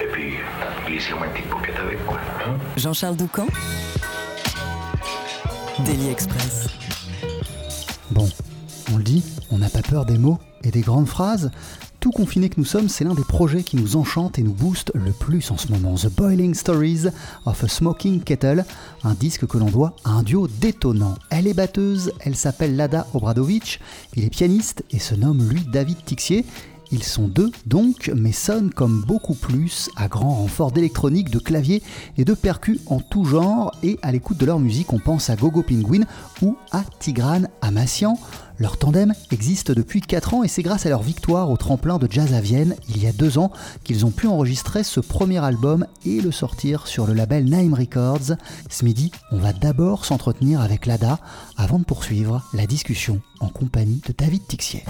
Et puis, glissez-moi une petite avec, quoi. hein. Jean-Charles Doucan Daily Express. Bon, on le dit, on n'a pas peur des mots et des grandes phrases. Tout confiné que nous sommes, c'est l'un des projets qui nous enchante et nous booste le plus en ce moment. The Boiling Stories of a Smoking Kettle, un disque que l'on doit à un duo détonnant. Elle est batteuse, elle s'appelle Lada Obradovic, il est pianiste et se nomme lui David Tixier. Ils sont deux donc, mais sonnent comme beaucoup plus, à grand renfort d'électronique, de clavier et de percus en tout genre. Et à l'écoute de leur musique, on pense à Gogo Penguin ou à Tigran Amassian. Leur tandem existe depuis 4 ans et c'est grâce à leur victoire au tremplin de jazz à Vienne il y a 2 ans qu'ils ont pu enregistrer ce premier album et le sortir sur le label Naim Records. Ce midi, on va d'abord s'entretenir avec Lada avant de poursuivre la discussion en compagnie de David Tixier.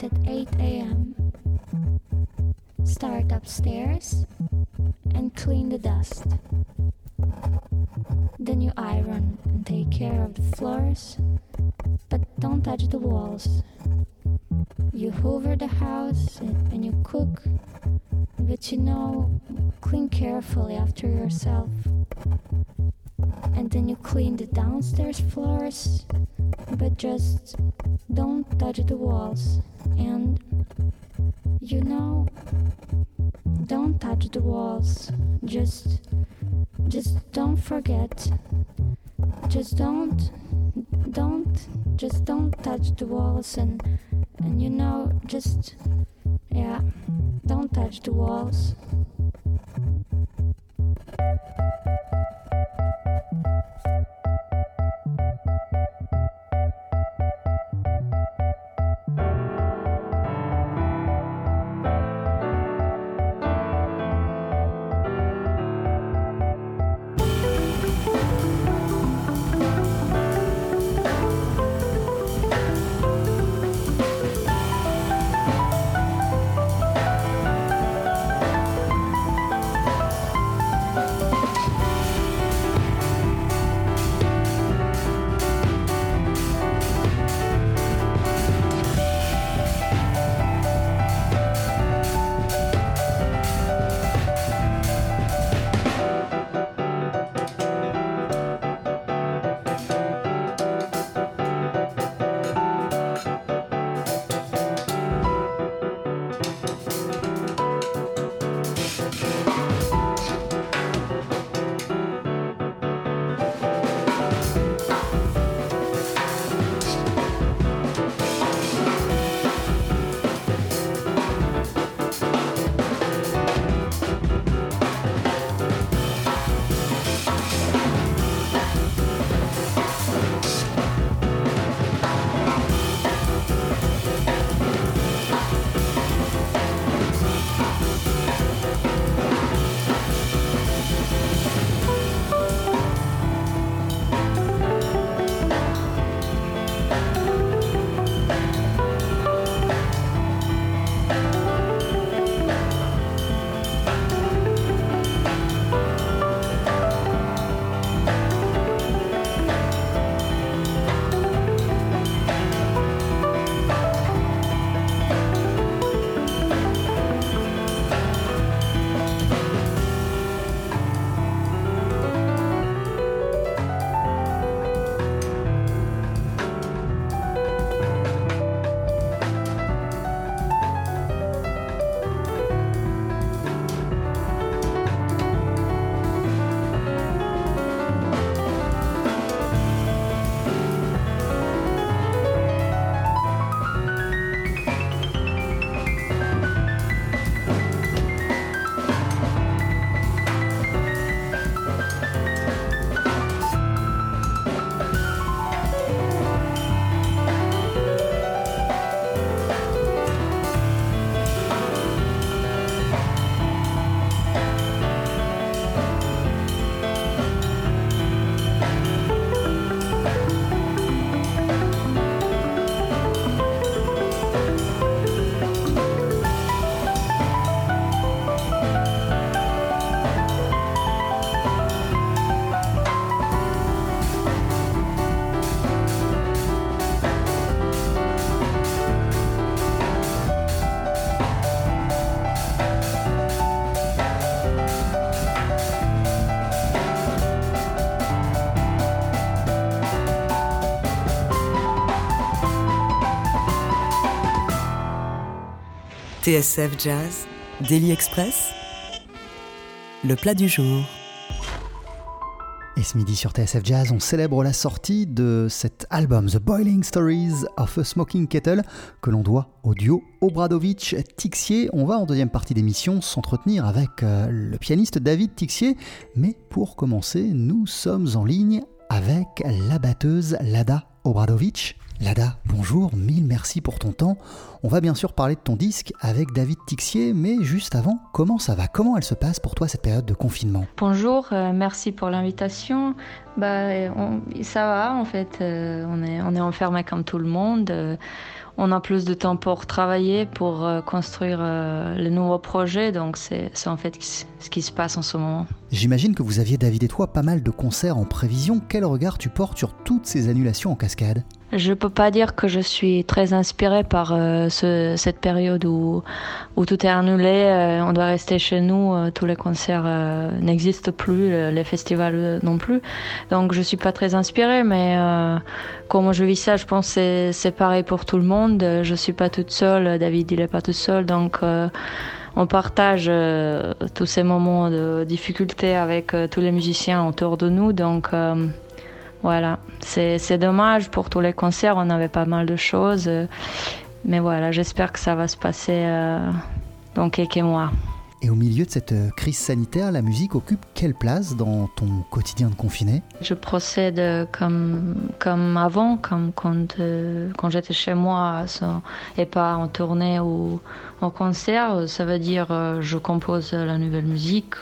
Start at 8 a.m. Start upstairs and clean the dust. Then you iron and take care of the floors, but don't touch the walls. You hoover the house and you cook, but you know, clean carefully after yourself. And then you clean the downstairs floors, but just don't touch the walls. And you know, don't touch the walls. Just, just don't forget. Just don't, don't, just don't touch the walls. And, and you know, just, yeah, don't touch the walls. TSF Jazz, Daily Express, le plat du jour. Et ce midi sur TSF Jazz, on célèbre la sortie de cet album The Boiling Stories of a Smoking Kettle que l'on doit au duo Obradovic-Tixier. On va en deuxième partie d'émission s'entretenir avec euh, le pianiste David Tixier. Mais pour commencer, nous sommes en ligne avec la batteuse Lada Obradovic. Lada, bonjour, mille merci pour ton temps. On va bien sûr parler de ton disque avec David Tixier, mais juste avant, comment ça va? Comment elle se passe pour toi cette période de confinement? Bonjour, euh, merci pour l'invitation. Bah, ça va en fait, euh, on est, on est enfermé comme tout le monde. euh, on a plus de temps pour travailler, pour euh, construire euh, le nouveau projet, donc c'est c'est en fait ce qui se passe en ce moment. J'imagine que vous aviez, David et toi, pas mal de concerts en prévision. Quel regard tu portes sur toutes ces annulations en cascade? Je peux pas dire que je suis très inspirée par euh, ce- cette période où, où tout est annulé, euh, on doit rester chez nous, euh, tous les concerts euh, n'existent plus, les festivals euh, non plus. Donc je suis pas très inspirée, mais euh, comment je vis ça, je pense que c'est- pareil pour tout le monde. Je suis pas toute seule, David il est pas tout seul, donc on partage tous ces moments de difficulté avec tous les musiciens autour de nous, donc. Voilà, c'est dommage pour tous les concerts, on avait pas mal de choses. Mais voilà, j'espère que ça va se passer euh, dans quelques mois. Et au milieu de cette euh, crise sanitaire, la musique occupe quelle place dans ton quotidien de confiné? Je procède comme, comme avant, comme quand, euh, quand j'étais chez moi sans- et pas en tournée ou en concert. Ça veut dire euh, je compose la nouvelle musique,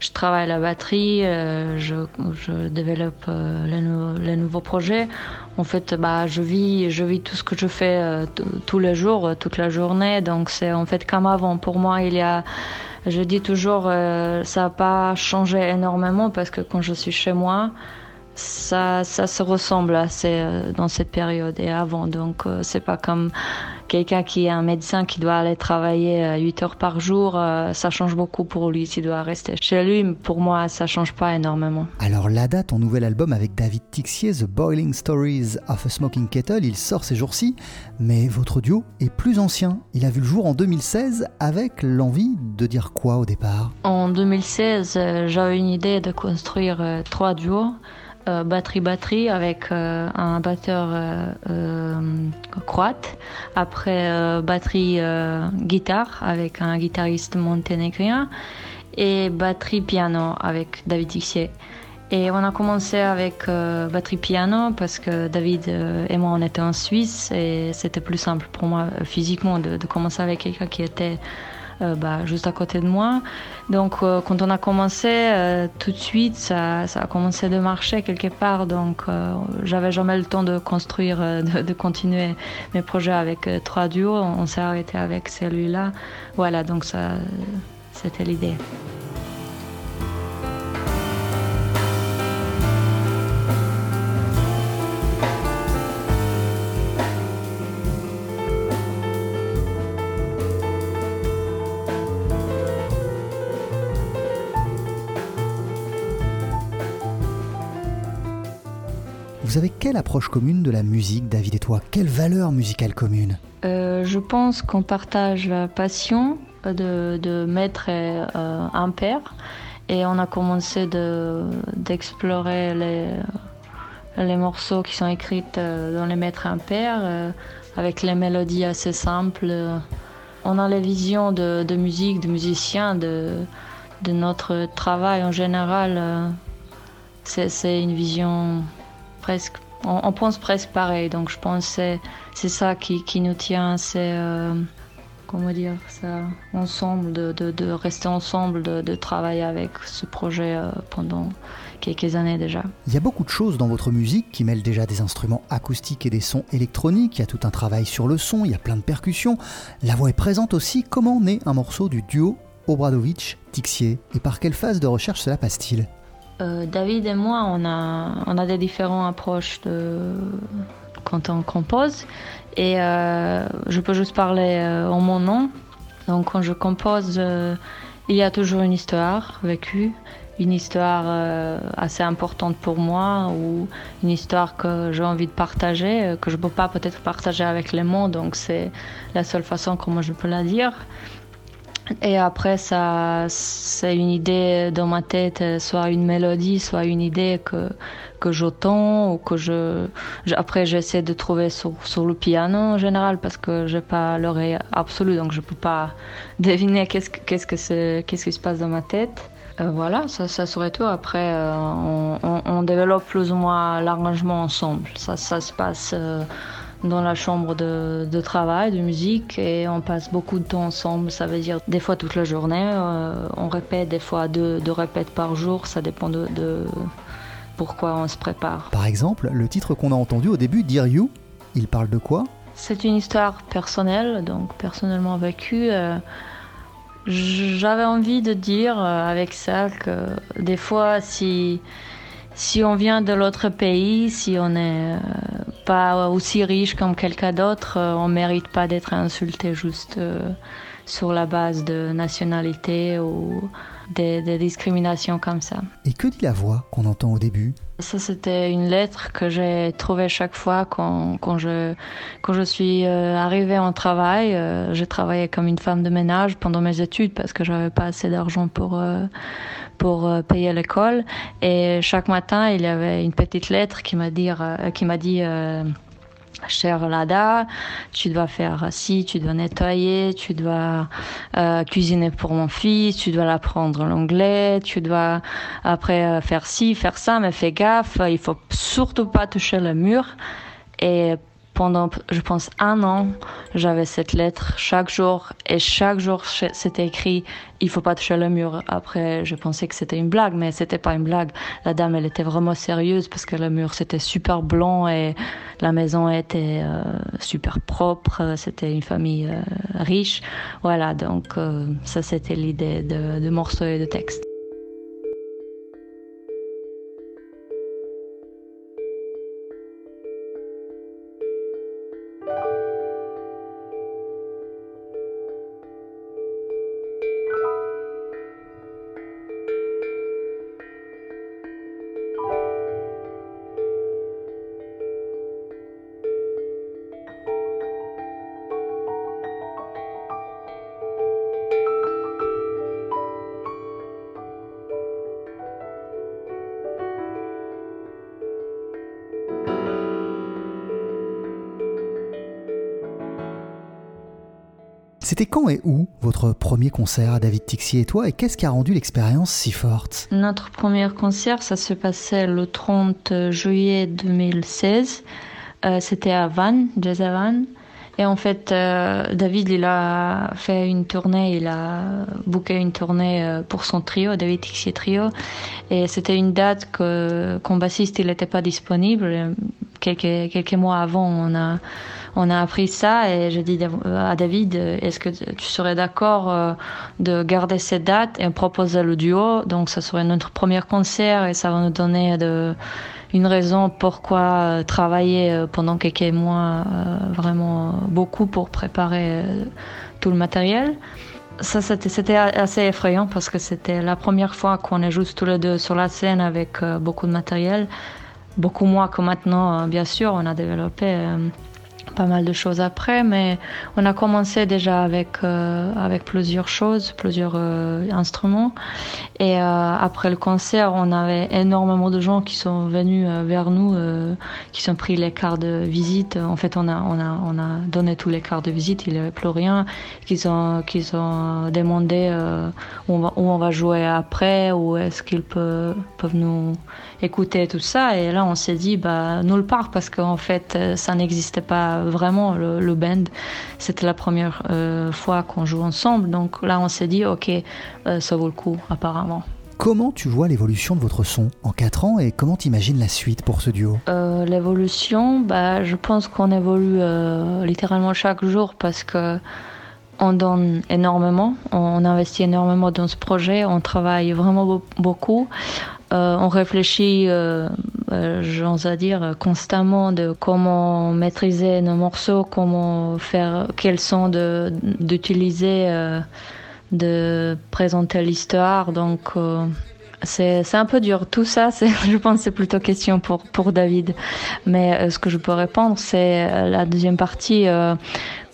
je travaille la batterie, euh, je, je développe euh, les, nou- les nouveaux projets. En fait, bah, je vis, je vis tout ce que je fais euh, tous les jours, euh, toute la journée. Donc c'est en fait comme avant. Pour moi, il y a je dis toujours, euh, ça n'a pas changé énormément parce que quand je suis chez moi, ça, ça se ressemble assez euh, dans cette période et avant. Donc, euh, c'est pas comme quelqu'un qui est un médecin qui doit aller travailler euh, 8 heures par jour. euh, ça change beaucoup pour lui s'il doit rester chez lui. Pour moi, ça change pas énormément. Alors Lada, ton nouvel album avec David Tixier, The Boiling Stories of a Smoking Kettle, il sort ces jours-ci, mais votre duo est plus ancien. Il a vu le jour en 2016 avec l'envie de dire quoi au départ? En 2016, euh, j'avais une idée de construire euh, trois duos, euh, batterie-batterie avec euh, un batteur euh, croate, après euh, batterie-guitare avec un guitariste monténégrien et batterie-piano avec David Tixier. Et on a commencé avec euh, batterie-piano parce que David et moi on était en Suisse et c'était plus simple pour moi physiquement de, commencer avec quelqu'un qui était bah, juste à côté de moi. Donc euh, quand on a commencé, euh, tout de suite, ça, a commencé de marcher quelque part. Donc euh, j'avais jamais le temps de construire, euh, de, continuer mes projets avec euh, trois duos. On s'est arrêté avec celui-là. Voilà, donc ça, c'était l'idée. Vous avez quelle approche commune de la musique, David et toi Quelle valeur musicale commune Euh, je pense qu'on partage la passion de, de maître et euh, impair. Et on a commencé de- d'explorer les, les morceaux qui sont écrits euh, dans les maîtres impairs, euh, avec les mélodies assez simples. On a les visions de, de musique, de musiciens, de, de notre travail en général. euh, c'est une vision On, pense presque pareil, donc je pense que c'est- ça qui, nous tient, c'est euh, comment dire ça, ensemble, de, rester ensemble, de, travailler avec ce projet euh, pendant quelques années déjà. Il y a beaucoup de choses dans votre musique qui mêlent déjà des instruments acoustiques et des sons électroniques, il y a tout un travail sur le son, il y a plein de percussions. La voix est présente aussi. Comment naît un morceau du duo Obradovic-Tixier Et par quelle phase de recherche cela passe-t-il? Euh, David et moi, on a, on a des différentes approches quand on compose. Et euh, je peux juste parler euh, en mon nom. Donc quand je compose, il y a toujours une histoire vécue. une histoire assez importante pour moi ou une histoire que j'ai envie de partager, que je ne peux pas peut-être partager avec les mots, donc c'est la seule façon comment je peux la dire. Et après, ça, c'est une idée dans ma tête, soit une mélodie, soit une idée que, que j'entends ou que je, après j'essaie de trouver sur, sur, le piano en général parce que j'ai pas l'oreille absolue, donc je peux pas deviner qu'est-ce, qu'est-ce que c'est, qu'est-ce qui se passe dans ma tête. Euh, voilà, ça, ça serait tout. Après, euh, on, on, on, développe plus ou moins l'arrangement ensemble. Ça, ça se passe euh, dans la chambre de, de, travail, de musique, et on passe beaucoup de temps ensemble. Ça veut dire des fois toute la journée. Euh, on répète des fois deux, deux répètes par jour. Ça dépend de, de, pourquoi on se prépare. Par exemple, le titre qu'on a entendu au début, Dear You, il parle de quoi? C'est une histoire personnelle, donc personnellement vécue. Euh, j'avais envie de dire euh, avec ça que des fois, si, si on vient de l'autre pays, si on n'est pas aussi riche comme quelqu'un d'autre, on mérite pas d'être insulté juste sur la base de nationalité ou des, des, discriminations comme ça. Et que dit la voix qu'on entend au début? Ça, c'était une lettre que j'ai trouvée chaque fois quand, quand, je, quand je suis euh, arrivée en travail. Euh, j'ai travaillé comme une femme de ménage pendant mes études parce que j'avais pas assez d'argent pour, euh, pour payer l'école. Et chaque matin, il y avait une petite lettre qui m'a dit, qui m'a dit Cher Lada, tu dois faire ci, tu dois nettoyer, tu dois euh, cuisiner pour mon fils, tu dois apprendre l'anglais, tu dois après euh, faire ci, faire ça, mais fais gaffe, il faut surtout pas toucher le mur. Et pendant, je pense, un an, j'avais cette lettre chaque jour et chaque jour c'était écrit il faut pas toucher le mur. Après, je pensais que c'était une blague, mais c'était pas une blague. La dame, elle était vraiment sérieuse parce que le mur c'était super blanc et la maison était euh, super propre. C'était une famille euh, riche. Voilà, donc euh, ça c'était l'idée de, de morceaux et de textes. C'était quand et où votre premier concert à David Tixier et toi et qu'est-ce qui a rendu l'expérience si forte? Notre premier concert, ça se passait le 30 juillet 2016. Euh, C'était à Vannes, Jazz. Et en fait, euh, David, il a fait une tournée, il a booké une tournée euh, pour son trio, David Tixier Trio. Et c'était une date que, qu'en bassiste, il n'était pas disponible. Quelques mois avant, on a on a appris ça et j'ai dit à David, est-ce que tu serais d'accord euh, de garder cette date et proposer le duo? Donc ça serait notre premier concert et ça va nous donner une raison pourquoi euh, travailler euh, pendant quelques mois vraiment beaucoup pour préparer tout le matériel. Ça, c'était assez effrayant parce que c'était la première fois qu'on est juste tous les deux sur la scène avec beaucoup de matériel. Beaucoup moins que maintenant, bien sûr. On a développé pas mal de choses après, mais on a commencé déjà avec, euh, avec plusieurs choses, plusieurs euh, instruments. Et euh, après le concert, on avait énormément de gens qui sont venus vers nous, qui sont pris les cartes de visite. En fait, on a, on a, on a donné tous les cartes de visite, il n'y avait plus rien. Qu'ils ont, qu'ils ont demandé où on, va, où, jouer après, ou est-ce qu'ils peuvent, peuvent nous écouter tout ça. Et là, on s'est dit, bah, nulle part, parce qu'en fait, ça n'existait pas vraiment, le, le band. C'était la première euh, fois qu'on joue ensemble. Donc là, on s'est dit, ok, euh, ça vaut le coup, apparemment. Comment tu vois l'évolution de votre son en 4 ans et comment t'imagines la suite pour ce duo? Euh, L'évolution, bah, je pense qu'on évolue littéralement chaque jour parce que on donne énormément, on investit énormément dans ce projet, on travaille vraiment beaucoup. Euh, on réfléchit, euh, euh, j'ose dire, constamment de comment maîtriser nos morceaux, comment faire, quels sons d'utiliser, de, de, présenter l'histoire. Donc, c'est un peu dur. Tout ça, je pense c'est plutôt question pour, pour David. Mais ce que je peux répondre, c'est la deuxième partie.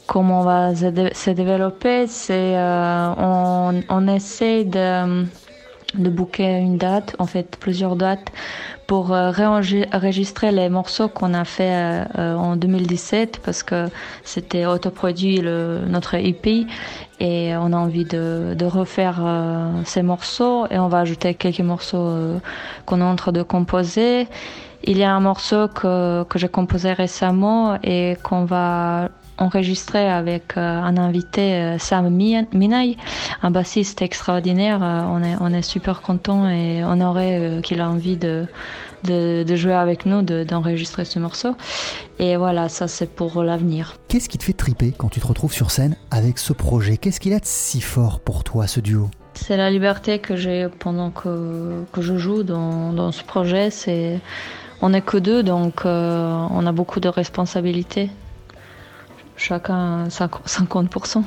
comment on va se, développer, c'est on, on essaie de de booker une date, en fait plusieurs dates, pour euh, réenregistrer les morceaux qu'on a fait euh, euh, en 2017 parce que c'était autoproduit le, notre EP et on a envie de, refaire ces morceaux et on va ajouter quelques morceaux qu'on est en train de composer. Il y a un morceau que, que j'ai composé récemment et qu'on va enregistré avec euh, un invité, euh, Sam Minay, un bassiste extraordinaire. Euh, on est, on est super content et honoré qu'il a envie de, de, jouer avec nous, d'enregistrer ce morceau. Et voilà, ça c'est pour l'avenir. Qu'est-ce qui te fait triper quand tu te retrouves sur scène avec ce projet? Qu'est-ce qu'il a de si fort pour toi, ce duo? C'est la liberté que j'ai pendant que, que je joue dans, dans ce projet. C'est on n'est que deux, donc on a beaucoup de responsabilités chacun 50%.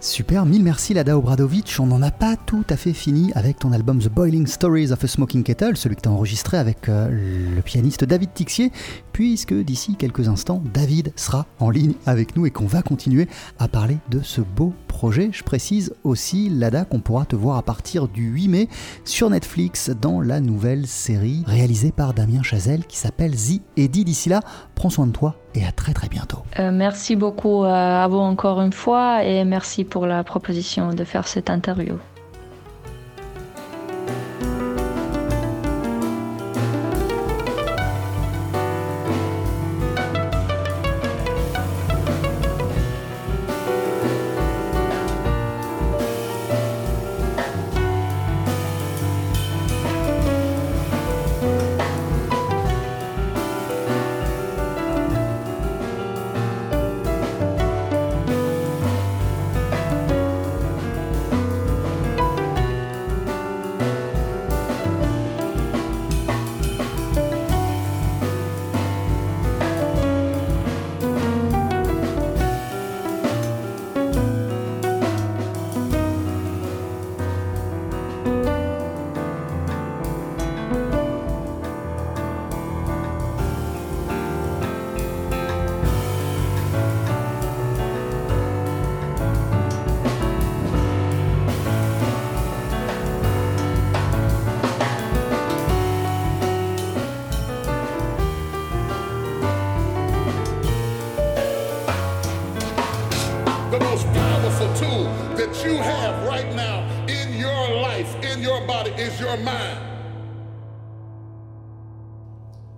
Super, mille merci Lada Obradovic. On n'en a pas tout à fait fini avec ton album The Boiling Stories of a Smoking Kettle, celui que tu as enregistré avec euh, le pianiste David Tixier, puisque d'ici quelques instants, David sera en ligne avec nous et qu'on va continuer à parler de ce beau projet. Je précise aussi, Lada, qu'on pourra te voir à partir du 8 mai sur Netflix dans la nouvelle série réalisée par Damien Chazelle qui s'appelle The Eddie. D'ici là, prends soin de toi et à très très bientôt. Euh, merci beaucoup à vous encore une fois et merci pour la proposition de faire cette interview.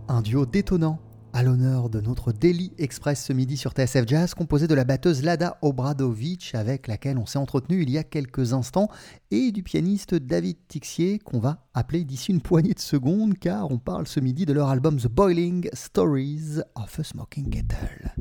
Un duo détonnant à l'honneur de notre Daily Express ce midi sur TSF Jazz, composé de la batteuse Lada Obradovic, avec laquelle on s'est entretenu il y a quelques instants, et du pianiste David Tixier, qu'on va appeler d'ici une poignée de secondes, car on parle ce midi de leur album The Boiling Stories of a Smoking Kettle.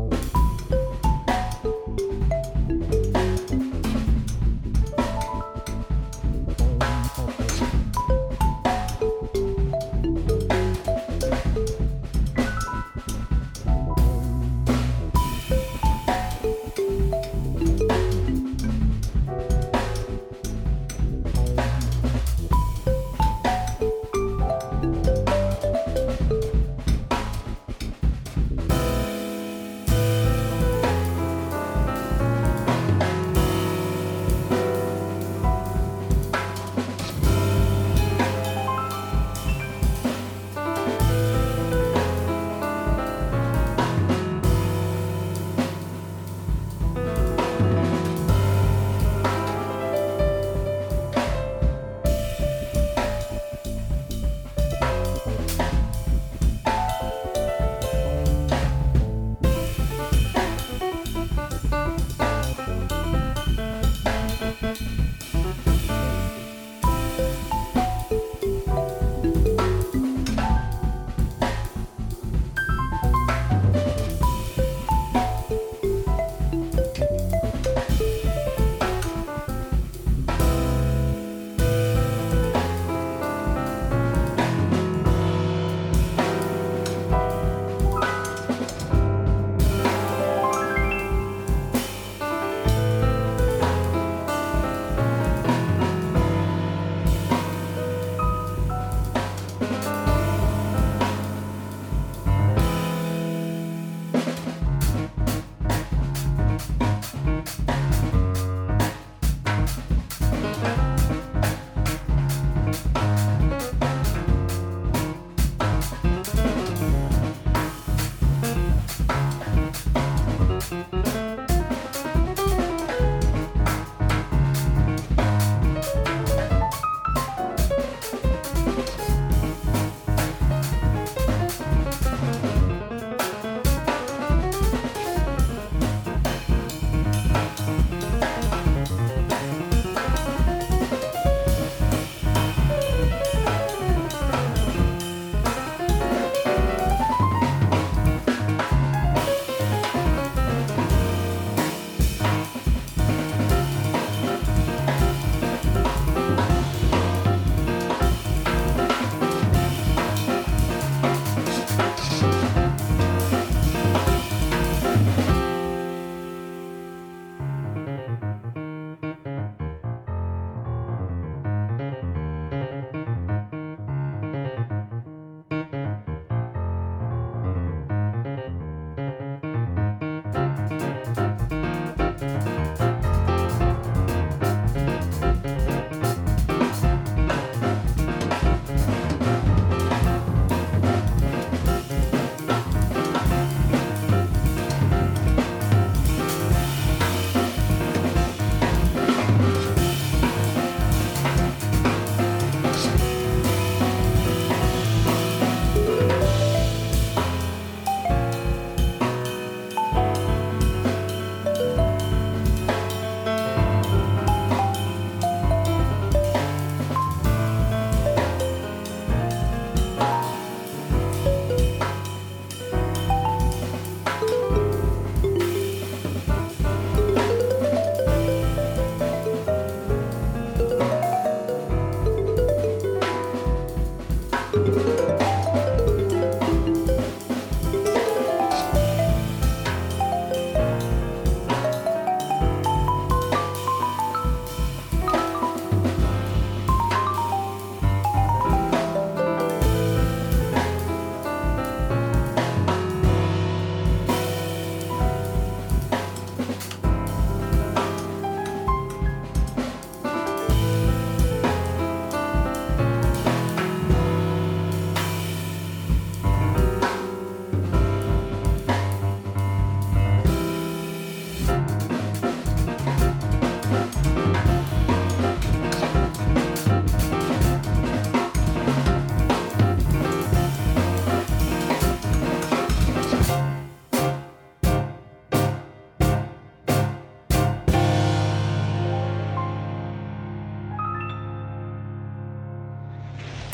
Oh.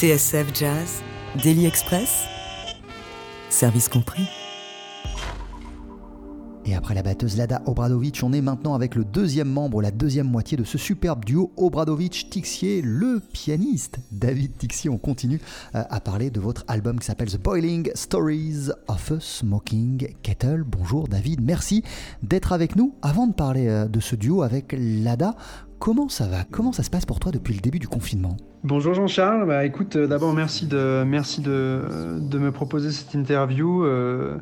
TSF Jazz, Daily Express, service compris. Et après la batteuse Lada Obradovic, on est maintenant avec le deuxième membre, la deuxième moitié de ce superbe duo Obradovic-Tixier, le pianiste David Tixier. On continue euh, à parler de votre album qui s'appelle The Boiling Stories of a Smoking Kettle. Bonjour David, merci d'être avec nous. Avant de parler euh, de ce duo avec Lada, comment ça va? Comment ça se passe pour toi depuis le début du confinement? Bonjour Jean-Charles, bah, écoute, euh, d'abord merci de me proposer cette interview. Euh,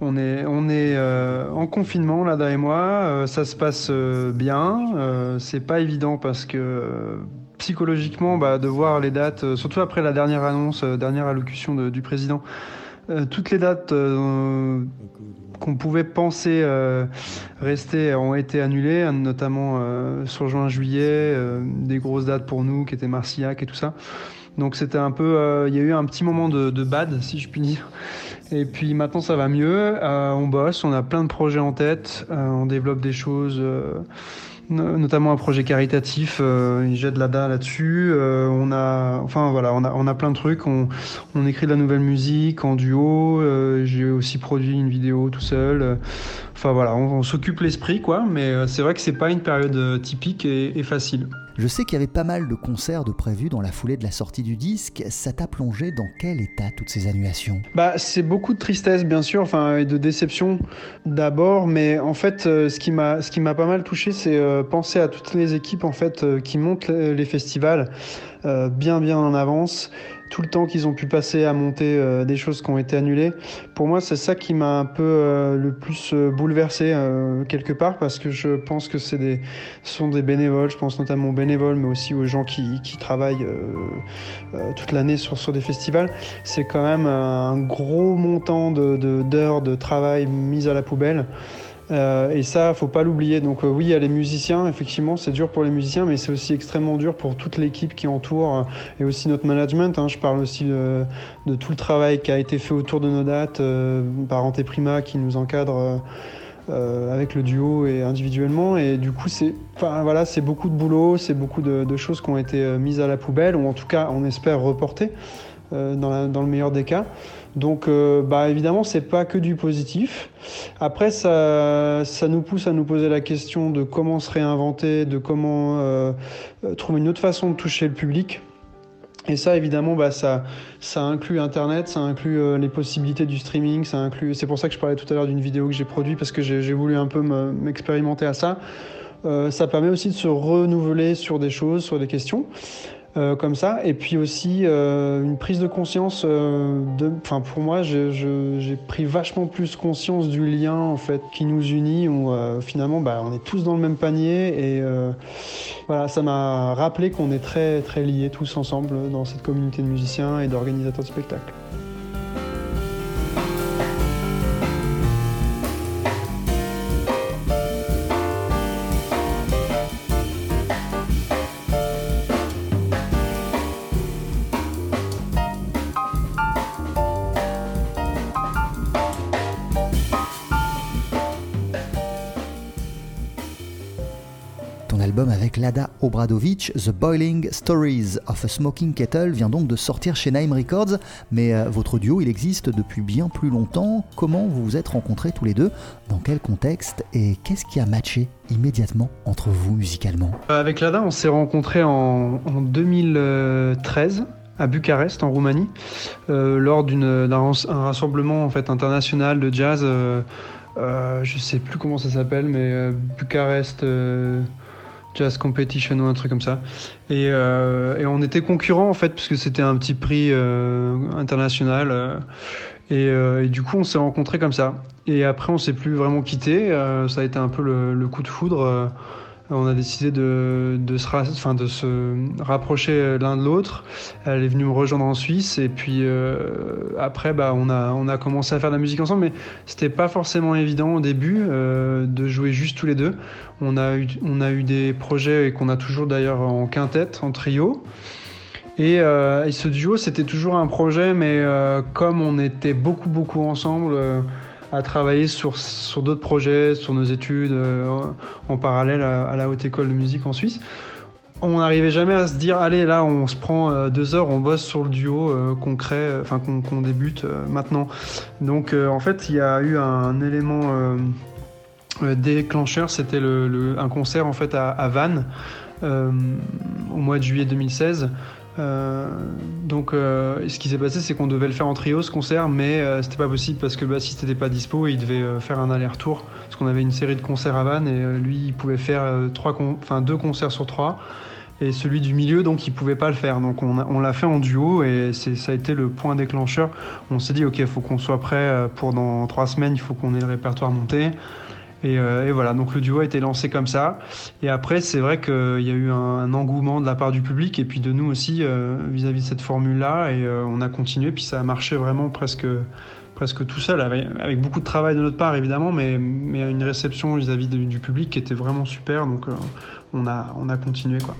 on est euh, en confinement Lada et moi, ça se passe bien. c'est pas évident parce que psychologiquement, bah, de voir les dates, surtout après la dernière annonce, dernière allocution du président, toutes les dates qu'on pouvait penser euh, rester ont été annulés, notamment euh, sur juin-juillet, euh, des grosses dates pour nous qui étaient Marcillac et tout ça. Donc c'était un peu, il y a eu un petit moment de, de, bad, si je puis dire. Et puis maintenant ça va mieux, on bosse, on a plein de projets en tête, on développe des choses notamment un projet caritatif. Euh, il jette l'ADA là-dessus. Euh, on a, enfin on a, plein de trucs. On, on écrit de la nouvelle musique en duo. Euh, j'ai aussi produit une vidéo tout seul. Enfin voilà, on, s'occupe l'esprit quoi. Mais c'est vrai que c'est pas une période typique et, et facile. Je sais qu'il y avait pas mal de concerts de prévus dans la foulée de la sortie du disque. Ça t'a plongé dans quel état toutes ces annulations? Bah, c'est beaucoup de tristesse bien sûr, enfin et de déception d'abord, mais en fait, ce qui m'a, ce qui m'a pas mal touché, c'est penser à toutes les équipes en fait euh, qui montent les festivals euh, bien bien en avance tout le temps qu'ils ont pu passer à monter euh, des choses qui ont été annulées. Pour moi, c'est ça qui m'a un peu le plus bouleversé quelque part parce que je pense que c'est des, ce sont des bénévoles. Je pense notamment aux bénévoles, mais aussi aux gens qui, qui travaillent toute l'année sur, sur des festivals. C'est quand même un gros montant de, d'heures de travail mis à la poubelle. Euh, et ça, faut pas l'oublier. Donc euh, oui, il y a les musiciens, effectivement, c'est dur pour les musiciens, mais c'est aussi extrêmement dur pour toute l'équipe qui entoure euh, et aussi notre management. Hein. Je parle aussi de, tout le travail qui a été fait autour de nos dates par Anteprima qui nous encadre. avec le duo et individuellement et du coup c'est enfin voilà beaucoup de boulot c'est beaucoup de, choses qui ont été mises à la poubelle ou en tout cas on espère reporter dans le meilleur des cas donc, euh, bah, évidemment, c'est pas que du positif. Après, ça, ça nous pousse à nous poser la question de comment se réinventer, de comment euh, euh, trouver une autre façon de toucher le public. Et ça, évidemment, bah, ça, ça inclut Internet, ça inclut les possibilités du streaming, ça inclut. C'est pour ça que je parlais tout à l'heure d'une vidéo que j'ai produite parce que j'ai voulu un peu m'expérimenter à ça. ça permet aussi de se renouveler sur des choses, sur des questions. Euh, comme ça. Et puis aussi euh, une prise de conscience. Euh, enfin, pour moi, j'ai pris vachement plus conscience du lien en fait qui nous unit. Où finalement, bah, on est tous dans le même panier. Et voilà, ça m'a rappelé qu'on est très très liés tous ensemble dans cette communauté de musiciens et d'organisateurs de spectacles. The Boiling Stories of a Smoking Kettle vient donc de sortir chez Naim Records, mais euh, votre duo il existe depuis bien plus longtemps. Comment vous vous êtes rencontrés tous les deux? Dans quel contexte? Et qu'est-ce qui a matché immédiatement entre vous musicalement? Euh, Avec Lada, on s'est rencontrés en, 2013 à Bucarest en Roumanie euh, lors d'un rassemblement en fait international de jazz. Euh, je sais plus comment ça s'appelle, mais Bucarest Jazz Competition ou un truc comme ça. Et, euh, et on était concurrents en fait, puisque c'était un petit prix euh, international. Euh, et, euh, et, du coup, on s'est rencontrés comme ça. Et après, on s'est plus vraiment quittés. Euh, ça a été un peu le, le coup de foudre. On a décidé de, se, rapprocher l'un de l'autre. Elle est venue me rejoindre en Suisse et puis euh, après, bah, on, a, commencé à faire de la musique ensemble, mais c'était pas forcément évident au début euh, de jouer juste tous les deux. On a eu, des projets qu'on a toujours d'ailleurs en quintette, en trio. Euh, et ce duo, c'était toujours un projet, mais comme on était beaucoup, beaucoup ensemble, à travailler sur, sur d'autres projets, sur nos études euh, en parallèle à, la Haute École de musique en Suisse. On n'arrivait jamais à se dire, allez, là, on se prend euh, deux heures, on bosse sur le duo euh, concret, enfin qu'on débute maintenant. Donc, en fait, il y a eu un, élément déclencheur, c'était le, un concert en fait à Vannes au mois de juillet 2016 euh, donc, euh, ce qui s'est passé, c'est qu'on devait le faire en trio ce concert, mais euh, c'était pas possible parce que le bassiste n'était pas dispo et il devait faire un aller-retour parce qu'on avait une série de concerts à Vannes et lui, il pouvait faire deux concerts sur trois et celui du milieu, donc il pouvait pas le faire. Donc on, l'a fait en duo et ça a été le point déclencheur. On s'est dit ok, il faut qu'on soit prêt pour dans trois semaines, il faut qu'on ait le répertoire monté. Euh, et, voilà, donc le duo a été lancé comme ça. Et après, c'est vrai qu'il y a eu un, engouement de la part du public et puis de nous aussi euh, vis-à-vis de cette formule-là. Et euh, on a continué, puis ça a marché vraiment presque, presque tout seul, avec, beaucoup de travail de notre part évidemment, mais, mais une réception vis-à-vis du public qui était vraiment super. Donc on, a, on a continué quoi.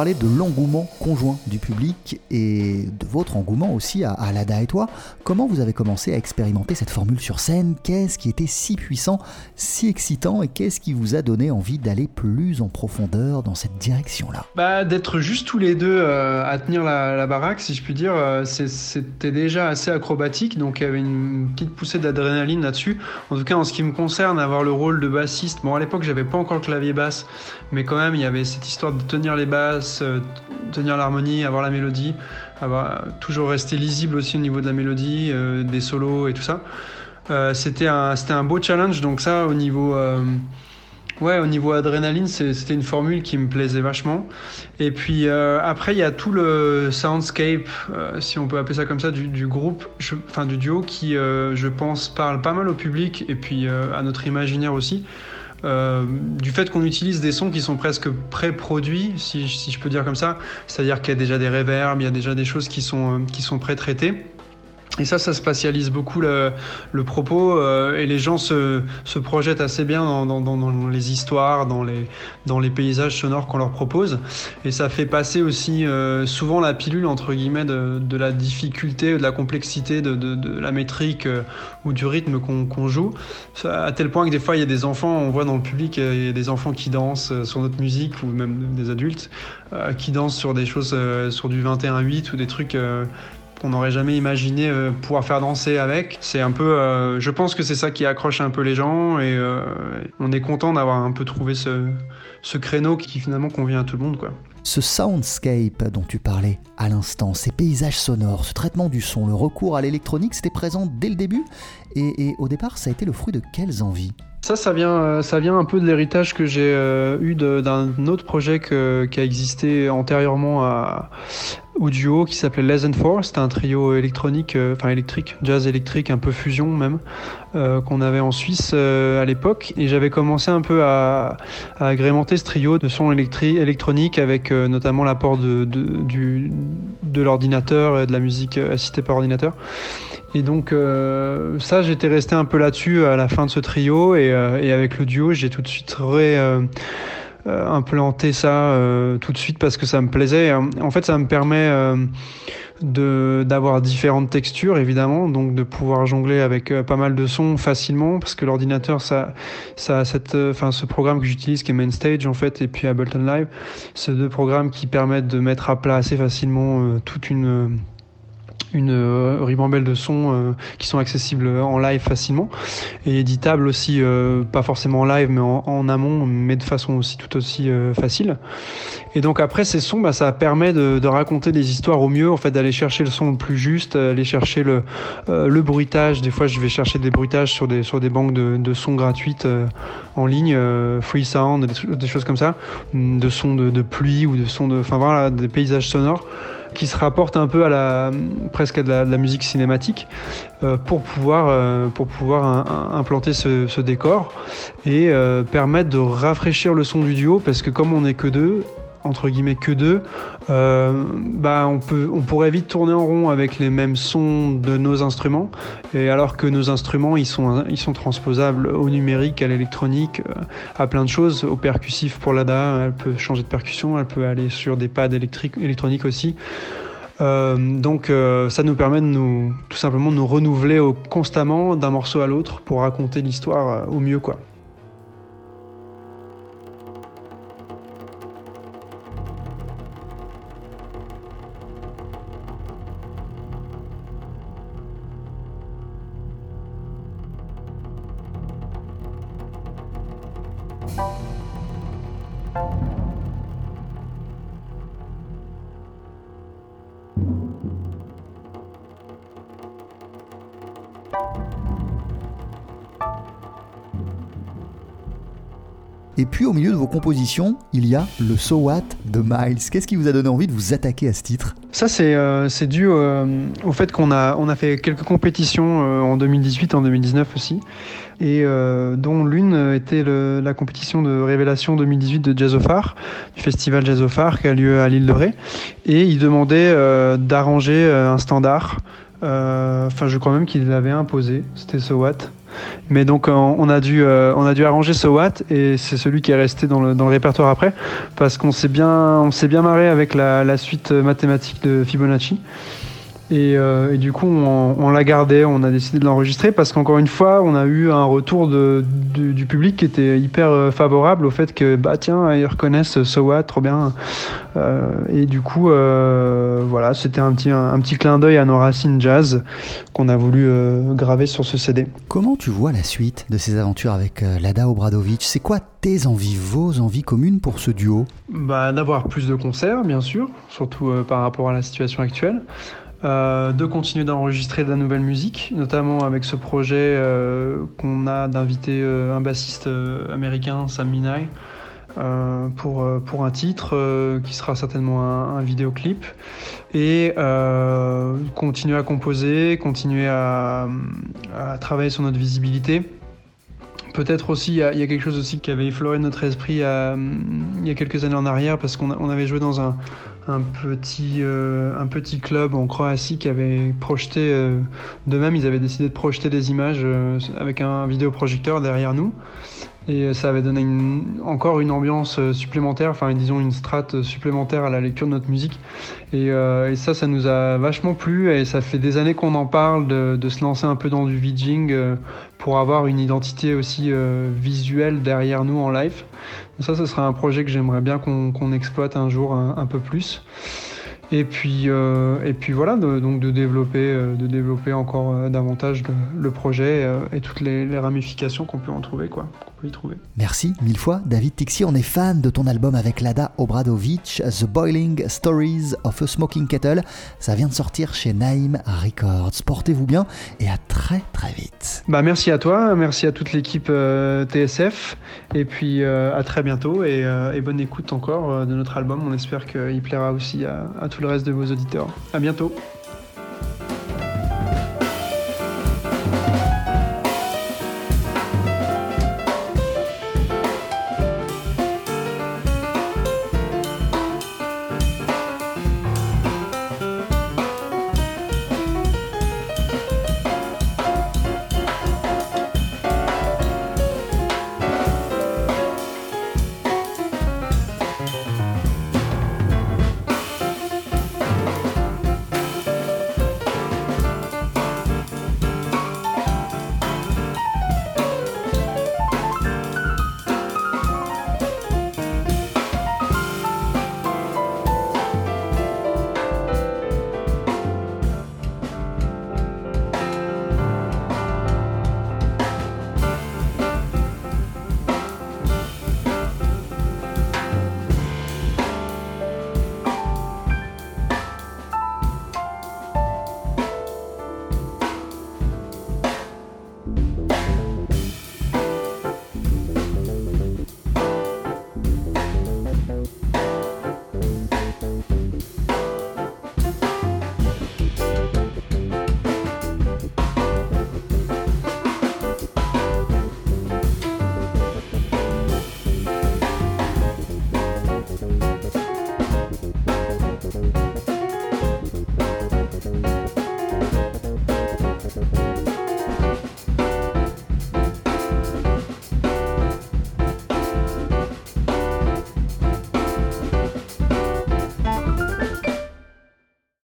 Parler de l'engouement conjoint du public et de votre engouement aussi à, à Lada et toi. Comment vous avez commencé à expérimenter cette formule sur scène? Qu'est-ce qui était si puissant, si excitant et qu'est-ce qui vous a donné envie d'aller plus en profondeur dans cette direction-là? Bah, D'être juste tous les deux euh, à tenir la, baraque, si je puis dire, euh, c'était déjà assez acrobatique, donc il y avait une petite poussée d'adrénaline là-dessus. En tout cas, en ce qui me concerne, avoir le rôle de bassiste, bon à l'époque j'avais pas encore le clavier basse, mais quand même il y avait cette histoire de tenir les basses euh, tenir l'harmonie, avoir la mélodie, avoir toujours rester lisible aussi au niveau de la mélodie, euh, des solos et tout ça. Euh, c'était un, un beau challenge, donc ça au niveau, ouais, au niveau adrénaline, c'était une formule qui me plaisait vachement. Et puis après, il y a tout le soundscape, si on peut appeler ça comme ça, du, groupe, enfin du duo, qui, je pense, parle pas mal au public et puis à notre imaginaire aussi. Euh, du fait qu'on utilise des sons qui sont presque pré-produits, si, si, je peux dire comme ça, c'est-à-dire qu'il y a déjà des reverbs, il y a déjà des choses qui sont, euh, qui sont pré-traitées. Et ça, ça spatialise beaucoup le, propos euh, et les gens se, projettent assez bien dans, les histoires, dans les, paysages sonores qu'on leur propose. Et ça fait passer aussi euh, souvent la pilule, entre guillemets, de, la difficulté, de la complexité de la métrique euh, ou du rythme qu'on joue. À tel point que des fois, il y a des enfants, on voit dans le public, il y a des enfants qui dansent sur notre musique ou même des adultes qui dansent sur des choses, sur du 21-8 ou des trucs qu'on n'aurait jamais imaginé euh, pouvoir faire danser avec. C'est un peu, euh, je pense que c'est ça qui accroche un peu les gens et euh, on est content d'avoir un peu trouvé ce, ce créneau qui finalement convient à tout le monde, quoi. Ce soundscape dont tu parlais à l'instant, ces paysages sonores, ce traitement du son, le recours à l'électronique, c'était présent dès le début et, et, au départ, ça a été le fruit de quelles envies? Ça, ça vient, ça vient un peu de l'héritage que j'ai eu d'un autre projet qui a existé antérieurement à, ou duo qui s'appelait Les and Four. C'était un trio électronique, euh, enfin électrique, jazz électrique, un peu fusion même, euh, qu'on avait en Suisse euh, à l'époque. Et j'avais commencé un peu à, agrémenter ce trio de sons électroniques avec notamment l'apport de, de, de l'ordinateur et de la musique assistée par ordinateur. Et donc ça, j'étais resté un peu là-dessus à la fin de ce trio et, et avec le duo, j'ai tout de suite ré, implanter ça euh, tout de suite parce que ça me plaisait. En fait, ça me permet euh, de d'avoir différentes textures évidemment donc de pouvoir jongler avec pas mal de sons facilement parce que l'ordinateur ça ça cette enfin ce programme que j'utilise qui est Mainstage en fait et puis Ableton Live c'est deux programmes qui permettent de mettre à plat assez facilement toute une une euh, ribambelle de sons euh, qui sont accessibles en live facilement et éditables aussi, euh, pas forcément en live mais en, en, amont, mais de façon aussi tout aussi euh, facile. Et donc après ces sons, bah, ça permet de, de, raconter des histoires au mieux, en fait d'aller chercher le son le plus juste, aller chercher le, euh, le bruitage. Des fois, je vais chercher des bruitages sur des sur des banques de, de sons gratuites en ligne, free sound, des, des, choses comme ça, de sons de, de pluie ou de sons de, enfin voilà, des paysages sonores qui se rapporte un peu à la presque à de la, musique cinématique euh, pour pouvoir euh, pour pouvoir implanter ce, ce, décor et euh, permettre de rafraîchir le son du duo parce que comme on n'est que deux entre guillemets que deux, euh, bah on peut, on pourrait vite tourner en rond avec les mêmes sons de nos instruments, et alors que nos instruments ils sont, ils sont transposables au numérique, à l'électronique, euh, à plein de choses, au percussif pour l'ADA, elle peut changer de percussion, elle peut aller sur des pads électriques, électroniques aussi. Euh, donc ça nous permet de nous, tout simplement de nous renouveler constamment d'un morceau à l'autre pour raconter l'histoire au mieux quoi. Puis au milieu de vos compositions, il y a le So What de Miles. Qu'est-ce qui vous a donné envie de vous attaquer à ce titre? Ça, c'est euh, dû euh, au fait qu'on a, on a fait quelques compétitions euh, en 2018, en 2019 aussi, et euh, dont l'une était la compétition de révélation 2018 de Jazz du festival Jazz qui a lieu à l'île de Ré. Et il demandait d'arranger un standard. Enfin, je crois même qu'il l'avait imposé. C'était So What. Mais donc on a dû on a dû arranger ce Watt et c'est celui qui est resté dans le, dans le répertoire après parce qu'on s'est bien on s'est bien marré avec la, la, suite mathématique de Fibonacci. Et, euh, et, du coup, on, on l'a gardé, on a décidé de l'enregistrer parce qu'encore une fois, on a eu un retour de, du, du, public qui était hyper favorable au fait que, bah tiens, ils reconnaissent So What, trop bien. Euh, et du coup, euh, voilà, c'était un petit, un, un, petit clin d'œil à nos racines jazz qu'on a voulu euh, graver sur ce CD. Comment tu vois la suite de ces aventures avec Lada Obradovic C'est quoi tes envies, vos envies communes pour ce duo? Bah, D'avoir plus de concerts, bien sûr, surtout par rapport à la situation actuelle. Euh, de continuer d'enregistrer de la nouvelle musique, notamment avec ce projet euh, qu'on a d'inviter euh, un bassiste américain, Sam Minai, pour, pour un titre qui sera certainement un, un vidéoclip, et continuer à composer, continuer à, travailler sur notre visibilité. Peut-être aussi, il y, a, quelque chose aussi qui avait effleuré notre esprit il y a quelques années en arrière, parce qu'on on avait joué dans un, un petit, euh, un petit club en Croatie qui avait projeté, euh, de même, ils avaient décidé de projeter des images euh, avec un vidéoprojecteur derrière nous. Et ça avait donné une, encore une ambiance supplémentaire, enfin disons une strate supplémentaire à la lecture de notre musique. Et, et ça, ça nous a vachement plu et ça fait des années qu'on en parle de, de, se lancer un peu dans du VJing pour avoir une identité aussi visuelle derrière nous en live. Ça, ce sera un projet que j'aimerais bien qu'on qu exploite un jour un, peu plus. Et puis, euh, et puis voilà, de, donc de développer, euh, de développer encore euh, davantage le, le projet et toutes les, les ramifications qu'on peut en trouver, quoi, qu'on peut y trouver. Merci mille fois, David Tixi. On est fan de ton album avec Lada Obradovic, The Boiling Stories of a Smoking Kettle. Ça vient de sortir chez Naïm Records. Portez-vous bien et à très très vite. Bah merci à toi, merci à toute l'équipe euh, TSF et puis euh, à très bientôt et, et bonne écoute encore de notre album. On espère qu'il plaira aussi à, à tous le reste de vos auditeurs. À bientôt.